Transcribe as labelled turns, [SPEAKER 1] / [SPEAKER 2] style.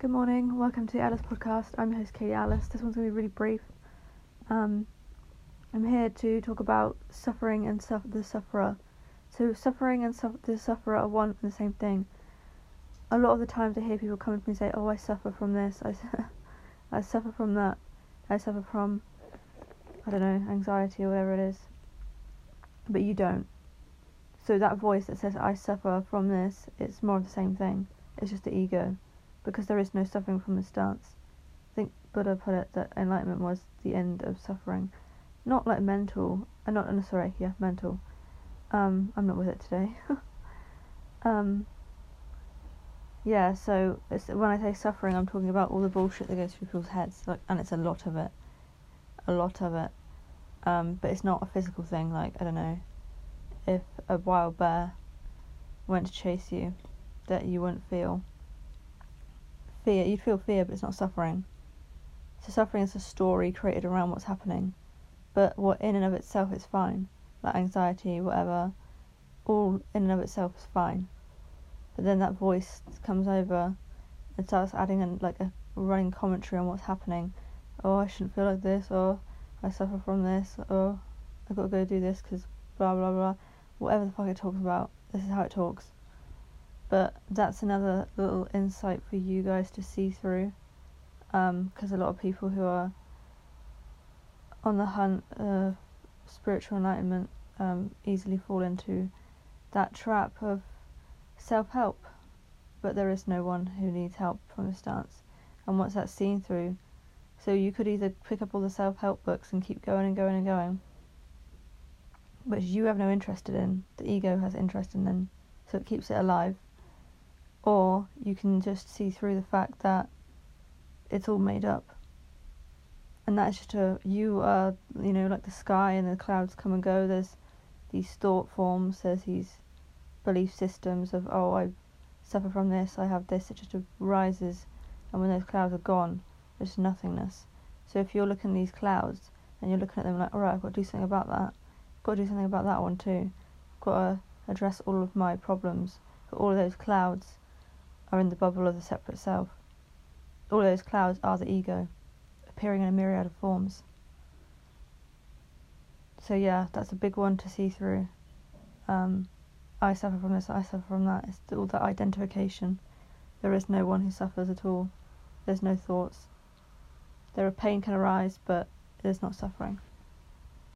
[SPEAKER 1] Good morning, welcome to the Alice podcast. I'm your host Katie Alice. This one's going to be really brief. Um, I'm here to talk about suffering and the sufferer. So, suffering and the sufferer are one and the same thing. A lot of the times I hear people come to me and say, Oh, I suffer from this, I, I suffer from that, I suffer from, I don't know, anxiety or whatever it is. But you don't. So, that voice that says, I suffer from this, it's more of the same thing. It's just the ego because there is no suffering from the stance. I think Buddha put it that enlightenment was the end of suffering, not like mental, and uh, not no, sorry, yeah, mental. Um, I'm not with it today. um, yeah, so when I say suffering, I'm talking about all the bullshit that goes through people's heads, like, and it's a lot of it, a lot of it. Um, but it's not a physical thing. Like I don't know, if a wild bear went to chase you, that you wouldn't feel fear. You'd feel fear, but it's not suffering. So suffering is a story created around what's happening, but what in and of itself is fine, like anxiety, whatever. All in and of itself is fine, but then that voice comes over and starts adding in like a running commentary on what's happening. Oh, I shouldn't feel like this, or I suffer from this, or I've got to go do this because blah blah blah. Whatever the fuck it talks about, this is how it talks. But that's another little insight for you guys to see through. Because um, a lot of people who are on the hunt of spiritual enlightenment um, easily fall into that trap of self help. But there is no one who needs help from the stance. And once that's seen through, so you could either pick up all the self help books and keep going and going and going, which you have no interest in, the ego has interest in, them so it keeps it alive or you can just see through the fact that it's all made up. And that's just a you are you know like the sky and the clouds come and go. There's these thought forms. There's these belief systems of oh I suffer from this. I have this. It just arises, and when those clouds are gone, there's nothingness. So if you're looking at these clouds and you're looking at them like all right, I've got to do something about that. I've got to do something about that one too. I've got to address all of my problems. But all of those clouds are in the bubble of the separate self. All those clouds are the ego, appearing in a myriad of forms. So, yeah, that's a big one to see through. Um, I suffer from this, I suffer from that. It's all that identification. There is no one who suffers at all. There's no thoughts. There are pain can arise, but there's not suffering.